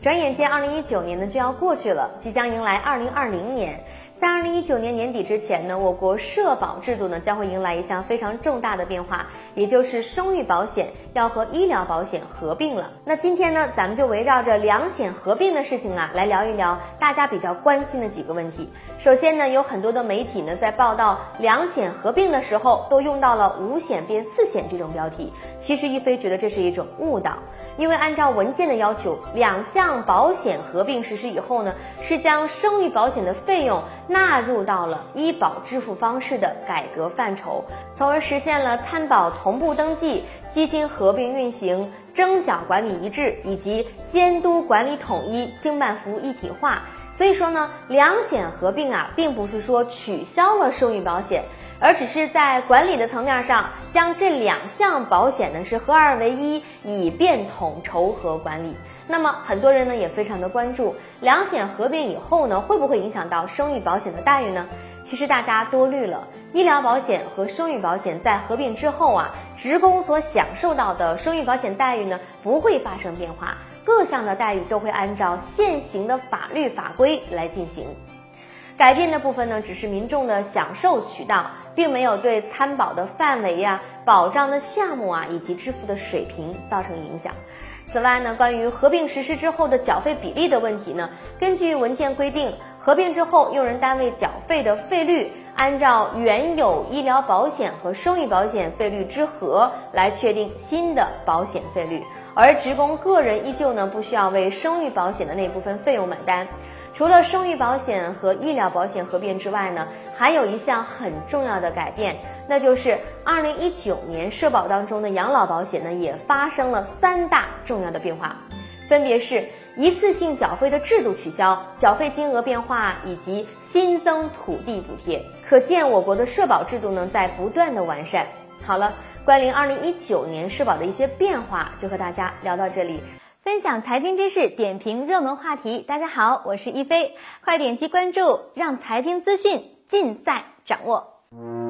转眼间，二零一九年呢就要过去了，即将迎来二零二零年。在二零一九年年底之前呢，我国社保制度呢将会迎来一项非常重大的变化，也就是生育保险要和医疗保险合并了。那今天呢，咱们就围绕着两险合并的事情啊，来聊一聊大家比较关心的几个问题。首先呢，有很多的媒体呢在报道两险合并的时候，都用到了五险变四险这种标题。其实一飞觉得这是一种误导，因为按照文件的要求，两项保险合并实施以后呢，是将生育保险的费用。纳入到了医保支付方式的改革范畴，从而实现了参保同步登记、基金合并运行、征缴管理一致以及监督管理统一、经办服务一体化。所以说呢，两险合并啊，并不是说取消了生育保险。而只是在管理的层面上，将这两项保险呢是合二为一，以便统筹和管理。那么很多人呢也非常的关注，两险合并以后呢，会不会影响到生育保险的待遇呢？其实大家多虑了，医疗保险和生育保险在合并之后啊，职工所享受到的生育保险待遇呢不会发生变化，各项的待遇都会按照现行的法律法规来进行。改变的部分呢，只是民众的享受渠道，并没有对参保的范围呀、保障的项目啊以及支付的水平造成影响。此外呢，关于合并实施之后的缴费比例的问题呢，根据文件规定，合并之后用人单位缴费的费率按照原有医疗保险和生育保险费率之和来确定新的保险费率，而职工个人依旧呢不需要为生育保险的那部分费用买单。除了生育保险和医疗保险合并之外呢，还有一项很重要的改变，那就是二零一九年社保当中的养老保险呢，也发生了三大重要的变化，分别是一次性缴费的制度取消、缴费金额变化以及新增土地补贴。可见我国的社保制度呢，在不断的完善。好了，关于二零一九年社保的一些变化，就和大家聊到这里。分享财经知识，点评热门话题。大家好，我是一飞，快点击关注，让财经资讯尽在掌握。